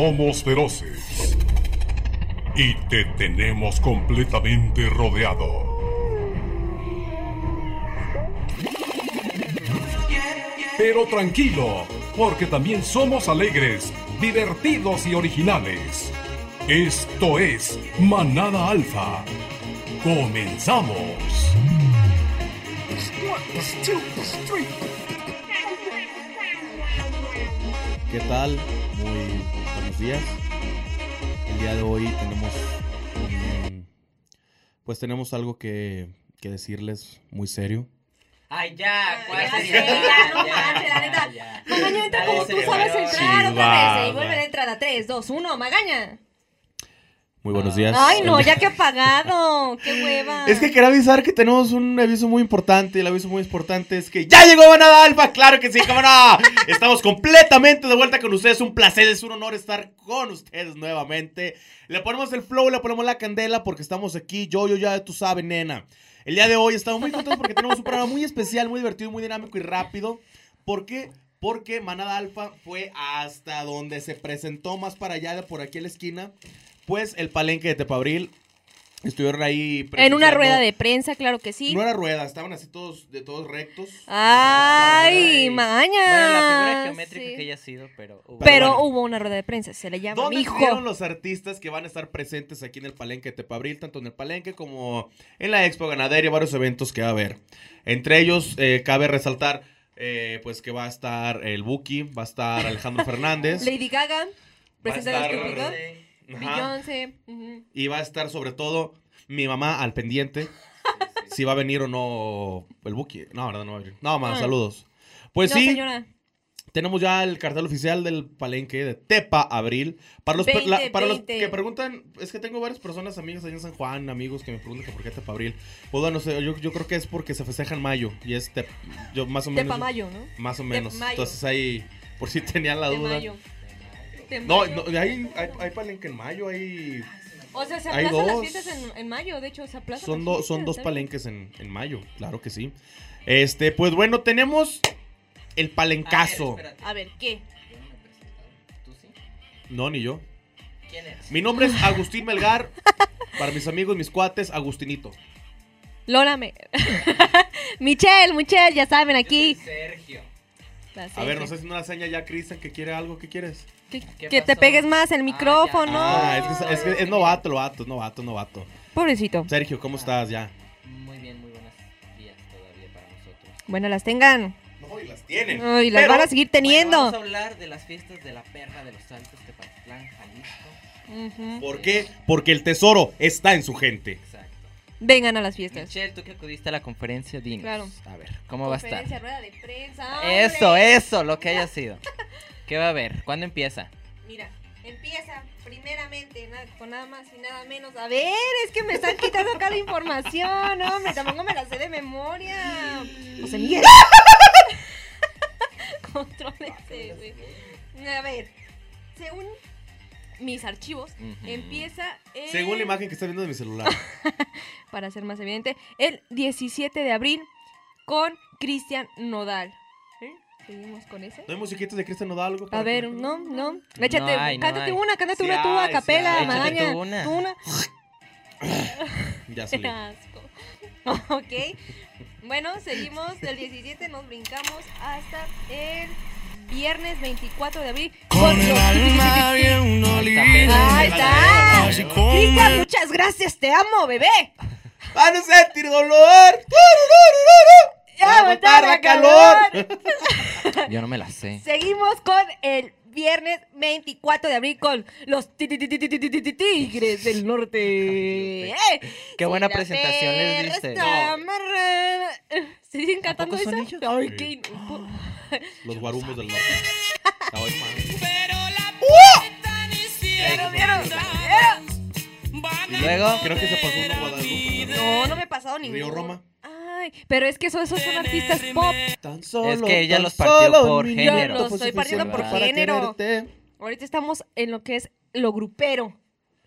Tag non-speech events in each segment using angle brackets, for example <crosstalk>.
Somos feroces. Y te tenemos completamente rodeado. Pero tranquilo, porque también somos alegres, divertidos y originales. Esto es Manada Alfa. Comenzamos. ¿Qué tal? Muy días. El día de hoy tenemos pues tenemos algo que, que decirles muy serio. Ay, ya, ¿cuál Ya sería? sé, ya, no manches, la neta. ya. Magaña, entra como tú sabes entrar otra vez. Y vuelve a entrar a 3, 2, 1. Magaña. Muy buenos días. Ay, no, ya que apagado. Qué hueva. Es que quería avisar que tenemos un aviso muy importante. y El aviso muy importante es que ¡Ya llegó Manada Alfa! ¡Claro que sí, cómo no! Estamos completamente de vuelta con ustedes. Un placer, es un honor estar con ustedes nuevamente. Le ponemos el flow, le ponemos la candela porque estamos aquí. Yo, yo, ya tú sabes, nena. El día de hoy estamos muy contentos porque tenemos un programa muy especial, muy divertido, muy dinámico y rápido. ¿Por qué? Porque Manada Alfa fue hasta donde se presentó más para allá, de por aquí a la esquina. Pues el palenque de Tepabril. Estuvieron ahí En una rueda de prensa, claro que sí. no era rueda, estaban así todos, de todos rectos. Ay, Ay. Magaña. Bueno, la figura geométrica Sí. que haya sido, pero. hubo- Pero bueno. hubo una rueda de prensa, se le llama ¿Dónde mijo. estuvieron los artistas que van a estar presentes aquí en el Palenque de Tepabril? Tanto en el Palenque como en la Expo Ganadera y varios eventos que va a haber. Entre ellos, eh, cabe resaltar, eh, pues que va a estar el Buki, va a estar Alejandro <laughs> Fernández. Lady Gaga, presenta Beyoncé. y va a estar sobre todo mi mamá al pendiente. Si va a venir o no el Buki. No, verdad, no va a venir. No, más, Ah. saludos. Pues no, sí, señora. Tenemos ya el cartel oficial del palenque de Tepa Abril. Para los, per- la- 20, para los 20. que preguntan, es que tengo varias personas, amigas allá en San Juan, amigos que me preguntan que por qué Tepa Abril. Pues bueno, sé, yo, yo creo que es porque se festeja en mayo. Y es Tep- yo más o menos. Tepa Mayo, ¿no? Más o menos. Entonces ahí, por si <laughs> tenían la De duda. mayo. No, mayo. no, hay, hay, hay palenque en mayo, hay. O sea, se hay aplazan las dos. fiestas en, en mayo, de hecho, se aplazan Son, do- son dos palenques en, en mayo, claro que sí. Este, pues bueno, tenemos el palencazo. A ver, espérate. A ver, ¿qué? ¿Tú sí? no, ni yo. ¿Quién eres? Mi nombre es Agustín Melgar. Para mis amigos, mis cuates, Agustinito. Lola me... <laughs> Michelle, Michelle, ya saben, Yo aquí. soy Sergio. A ver, Sergio. nos haciendo una seña ya, Cristian, que quiere algo. ¿Qué quieres? Que, ¿Qué que te pegues más el Ah, micrófono. Ah, es que es, que es novato, novato, novato, novato. Pobrecito. Sergio, ¿cómo estás ya? Muy bien, muy buenos días todavía para nosotros. Bueno, las tengan. No, y las tienen. Ay, las Pero- van a seguir Bueno, teniendo. vamos a hablar de las fiestas de la perra de los Altos Tepatitlán, Jalisco. Ujú. ¿Por qué? Porque el tesoro está en su gente. Vengan a las fiestas. Michelle, tú que acudiste a la conferencia, dinos. Claro. A ver, ¿cómo va a estar? Conferencia, rueda de prensa. Eso, ¡hombre! eso, lo que haya <laughs> sido. ¿Qué va a haber? ¿Cuándo empieza? Mira, empieza primeramente con nada más y nada menos. A ver, es que me están quitando acá la información, hombre. Tampoco me la sé de memoria. José Miguel. <laughs> Contrólese, güey. A ver, según mis archivos, Ujú. empieza el, Según la imagen que estás viendo de mi celular. <laughs> para ser más evidente, el 17 de abril con Cristian Nodal. ¿Eh? ¿Seguimos con ese? ¿No hay de Cristian Nodal algo? A para ver, que- no, no. Échate, hay, no cántate hay. una, cántate Sí una tú a sí capela, Magaña. tú una. Tú una. <laughs> Ya salí. <laughs> asco. ok. Bueno, seguimos del 17, nos brincamos hasta el viernes 24 de abril. Con Ahí está. Cristian, muchas gracias, te amo, bebé. ¡Van a sentir dolor! Ya aguantar la <laughs> Yo no me la sé. Seguimos con el viernes 24 de abril con los Tigres del Norte. <laughs> ¡Eh! Qué buena presentación les diste. ¿Siguen cantando eso? Ay, qué... <gasps> Los guarumos del norte. <laughs> Pero la ¡Uh! vieron, vieron, luego creo que se pasó uno Guadalupe. No, no me he pasado ninguno. Río Roma. Ay, pero es que esos, esos son artistas pop. Tan solo, Es que ella tan los partió solo por género. minuto Los estoy partiendo por género. Ahorita estamos en lo que es lo grupero.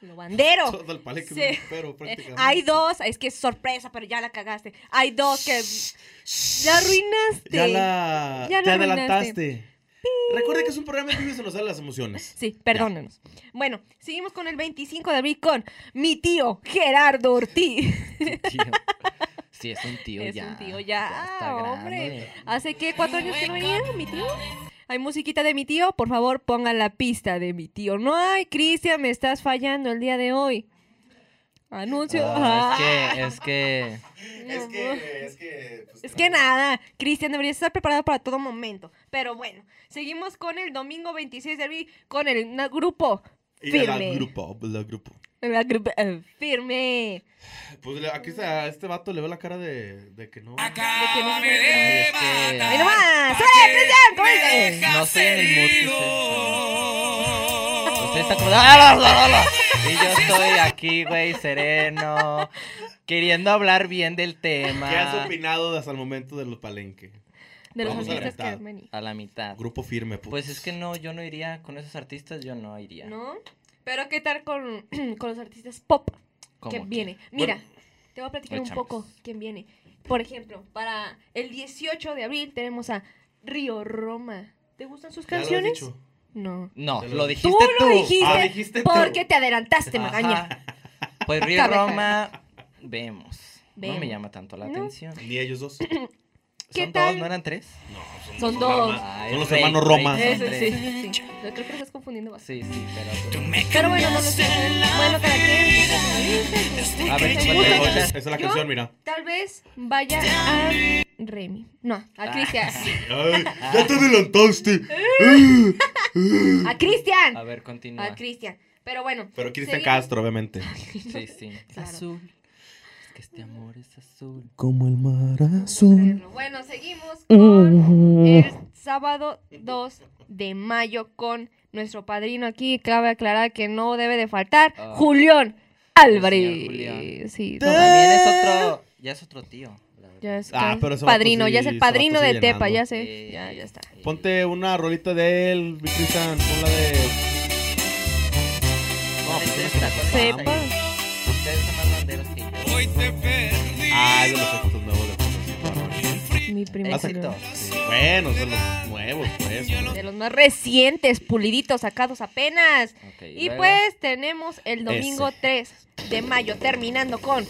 Lo bandero. Todo el palenque Sí. es un pero Eh, prácticamente. hay dos, es que es sorpresa, pero ya la cagaste. Hay dos que la arruinaste. Ya la... Ya te la adelantaste. Recuerde que es un programa en vivo y se nos salen las emociones. Sí, perdónenos. Bueno, seguimos con el 25 de abril con mi tío Gerardo Ortiz. Tío. Sí, es un tío es ya. un tío ya, está hombre. grande. ¿Hace qué? ¿Cuatro años que no venía mi tío? ¿Hay musiquita de mi tío? Por favor, pongan la pista de mi tío. No hay, Cristian, me estás fallando el día de hoy. Anuncio. Ah, Ah. es que, es que <laughs> Es que... Es que... pues, Es que nada, Cristian debería estar preparado para todo momento. Pero bueno, seguimos con el domingo 26 de abril con el grupo Y firme. grupo, de la grupo. La grupo eh, firme. Pues le- aquí está, a este vato le veo la cara de, de que no. De que no se- Ay, es que ¡Ahí nomás! ¡Sube, Cristian! No estoy en el mood. Usted está como... Y yo estoy aquí, güey, sereno, queriendo hablar bien del tema. ¿Qué has opinado hasta el momento de los palenque? De los artistas que han venido. A la mitad. Grupo firme. pues. Pues es que no, yo no iría con esos artistas, yo no iría. ¿No? Pero ¿qué tal con, <clears throat> con los artistas pop ¿Cómo que viene? Mira, Bueno. te voy a platicar un poco quién viene. Por ejemplo, para el 18 de abril tenemos a Río Roma. ¿Te gustan sus Ya lo has canciones? dicho. No. No, lo dijiste Tú tú. lo dijiste, Ah, dijiste tú. porque te adelantaste, Ajá. magaña. Pues Río Roma, vemos. No me llama tanto la No. atención. Ni ellos dos. <clears throat> ¿Qué ¿Son tal? dos? ¿No eran tres? No, Son los dos. hermanos- Ay, Son los rey, hermanos rey, Roma. son sí, sí. Yo creo que lo estás confundiendo bastante. Sí, sí, pero... Pero bueno, no lo sé. Bueno, cada quien. A ver, ¿cómo te Esa escuchas? esa es la Yo- canción, mira. Tal vez vaya a Remy. No, a Ah. Cristian. <laughs> Ay, ya te <laughs> adelantaste. <laughs> A Cristian. A ver, continúa. A Cristian. Pero bueno. Pero Cristian seguimos. Castro, obviamente. Sí, sí. Claro. Azul. Que este amor es azul. Como el mar azul. Bueno, seguimos con el sábado 2 de mayo con nuestro padrino aquí. Cabe aclarar que no debe de faltar Ah. Julián Álvarez. Julián. Sí, no, También es otro... Ya es otro tío. ya es Ah, pero padrino, sí- ya es el padrino de Tepa, llenando. ya sé. Eh, Ya, ya está. Ponte una rolita de él, Cristian. Pon la de. No, pues yo. Ah, de los efectos nuevos de Mi primer Exacto. Bueno, son los nuevos, pues. De los más recientes, puliditos, sacados apenas. Y luego- pues tenemos el domingo 3 de mayo, terminando con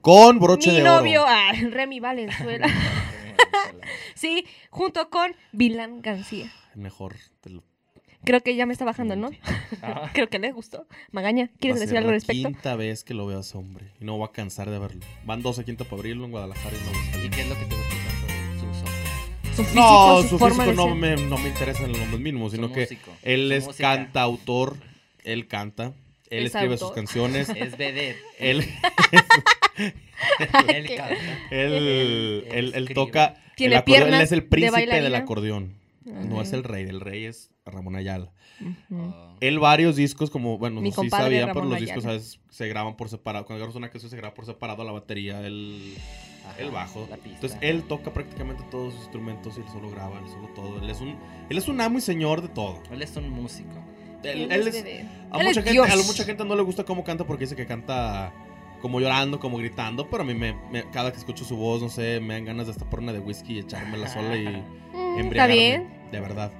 Con broche mi de novio, oro. ah, Remy Valenzuela. <laughs> sí, junto con Vilán García. Mejor. te lo- Creo que ya me está bajando el novio. Ah, <laughs> Creo que le gustó. Magaña, ¿quieres va a decir algo al la respecto? quinta vez que lo veo a ese hombre. Y no voy a cansar de verlo. Van 12 quinta para abrirlo en Guadalajara y no voy a ¿Y qué es lo que te gusta tanto de sus ojos? Su físico, No, su, su forma físico de no me, no me interesa en lo mínimo, sino que él es música. cantautor, él canta, él ¿Es escribe autor? sus canciones, <laughs> Es vedette. <laughs> él, Él él, él, él toca, Tiene el acordeón, él es el de príncipe del bailarina. No es el rey, el rey es Ramón Ayala. Oh. Él varios discos, como, bueno, Mi no sé si compadre sabían, pero los Ayala. discos ¿sabes? se graban por separado. Cuando agarras una canción se graba por separado la batería, el, Ajá, el bajo. la pista. Entonces él toca prácticamente todos sus instrumentos y él solo graba, él solo todo. Él es un, él es un amo y señor de todo. Él es un músico. Él, es a, Él mucha es gente, Dios. a mucha gente no le gusta cómo canta porque dice que canta como llorando, como gritando, pero a mí me, me- cada que escucho su voz, no sé, me dan ganas de hasta por una de whisky y echármela sola y <laughs> Mm, Está embriagarme, bien. De verdad.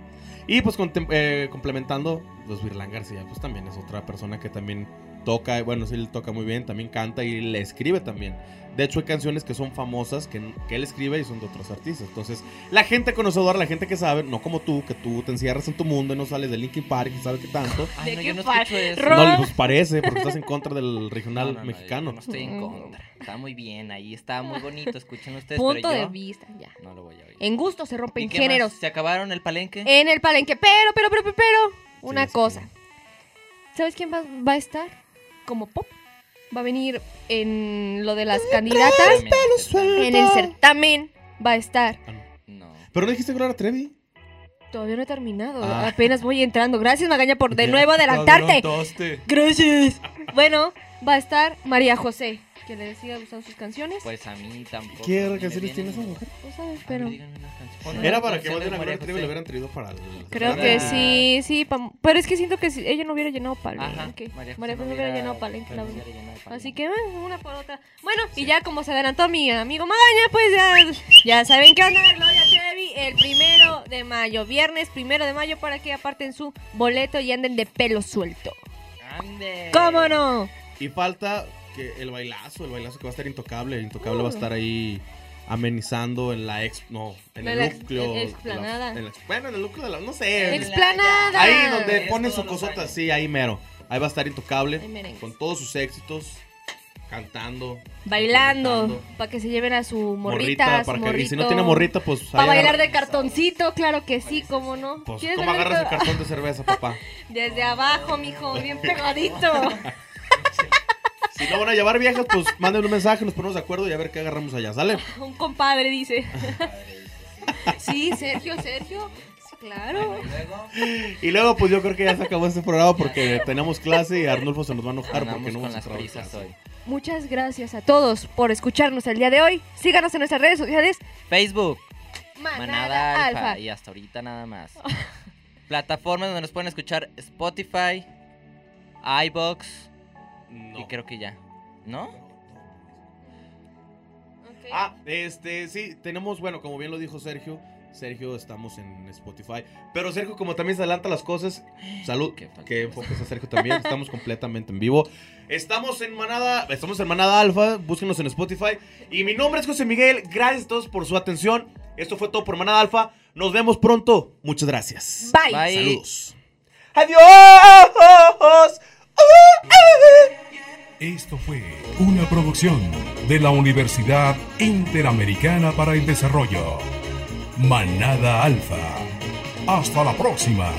Y pues contem- eh, complementando, pues Virlán García, pues también es otra persona que también toca, bueno, sí, él toca muy bien, también canta y le escribe también. De hecho, hay canciones que son famosas que, que él escribe y son de otros artistas. Entonces, la gente conocedora, la gente que sabe, no como tú, que tú te encierras en tu mundo y no sales de Linkin Park y sabe qué tanto. Ay, ¿De no, qué yo no escucho eso. No, pues parece, porque estás en contra del regional No, no, no, mexicano. yo no estoy en Mm. contra. Está muy bien ahí, está muy bonito. Escuchen ustedes. Punto pero de yo vista, ya. No lo voy a oír. En gusto se ¿Y rompen qué más? géneros. ¿Se acabaron el palenque? En el palenque. Pero, pero, pero, pero, pero, una sí, cosa. sí. ¿Sabes quién va, va a estar como pop? Va a venir en lo de las candidatas. En el certamen va a estar. No. Pero no dijiste Gloria Trevi. Todavía no he terminado. Ah. Apenas voy entrando. Gracias, Magaña, por de nuevo adelantarte. Gracias. Bueno, va a estar María José. Que le siga gustando sus canciones. Pues a mí tampoco. ¿Qué canciones tiene esa mujer? No sabes, pero. Era para que canción más de bien a María Gloria Trevi lo hubieran traído para el. Creo que sí, sí. pam- Pero es que siento que si ella no hubiera llenado Ajá, Palenque. María José no hubiera llenado Palenque, la verdad. Así que una por otra. Bueno, y ya como se adelantó mi amigo Magaña, pues ya, ya saben qué onda, Gloria Trevi, el primero de mayo, viernes primero de mayo, para que aparten su boleto y anden de pelo suelto. Ande. ¿Cómo no? Y falta que el bailazo, el bailazo que va a estar intocable. El intocable va a estar ahí amenizando en la ex. No, en el la ex- núcleo. en de la- explanada. en la- bueno, en el núcleo de la. No sé. Ex- Explanada. Ahí donde ponen todos su cosota, sí, ahí mero. Ahí va a estar intocable. Con todos sus éxitos. Cantando. Bailando, para que se lleven a su morrita, a su para que, y si no tiene morrita, pues. Para bailar de cartoncito, claro que sí, cómo no. Pues, ¿Quieres ¿cómo agarras el cartón de cerveza, papá? <laughs> Desde abajo, mijo, bien pegadito. <laughs> No van a llevar viejas, pues manden un mensaje, nos ponemos de acuerdo y a ver qué agarramos allá, ¿sale? <laughs> Un compadre dice. <laughs> Sí, Sergio, Sergio. Claro. Y luego, pues yo creo que ya se acabó este programa porque tenemos clase y Arnulfo se nos va a enojar porque no vamos a prisas hoy. Muchas gracias a todos por escucharnos el día de hoy. Síganos en nuestras redes sociales. Facebook, Manada, Manada Alfa. Alfa. Y hasta ahorita nada más. Plataformas donde nos pueden escuchar Spotify, iBox No. y creo que ya. ¿no? Ah, este, sí, tenemos, bueno, como bien lo dijo Sergio, Sergio estamos en Spotify. Pero Sergio, como también se adelanta las cosas, salud, que enfoques a Sergio también, <laughs> estamos completamente en vivo. Estamos en Manada, estamos en Manada Alfa, búsquenos en Spotify. Y mi nombre es José Miguel, gracias a todos por su atención. Esto fue todo por Manada Alfa, nos vemos pronto, muchas gracias. Bye. Bye. Saludos. Adiós. Esto fue una producción de la Universidad Interamericana para el Desarrollo. Manada Alfa. Hasta la próxima.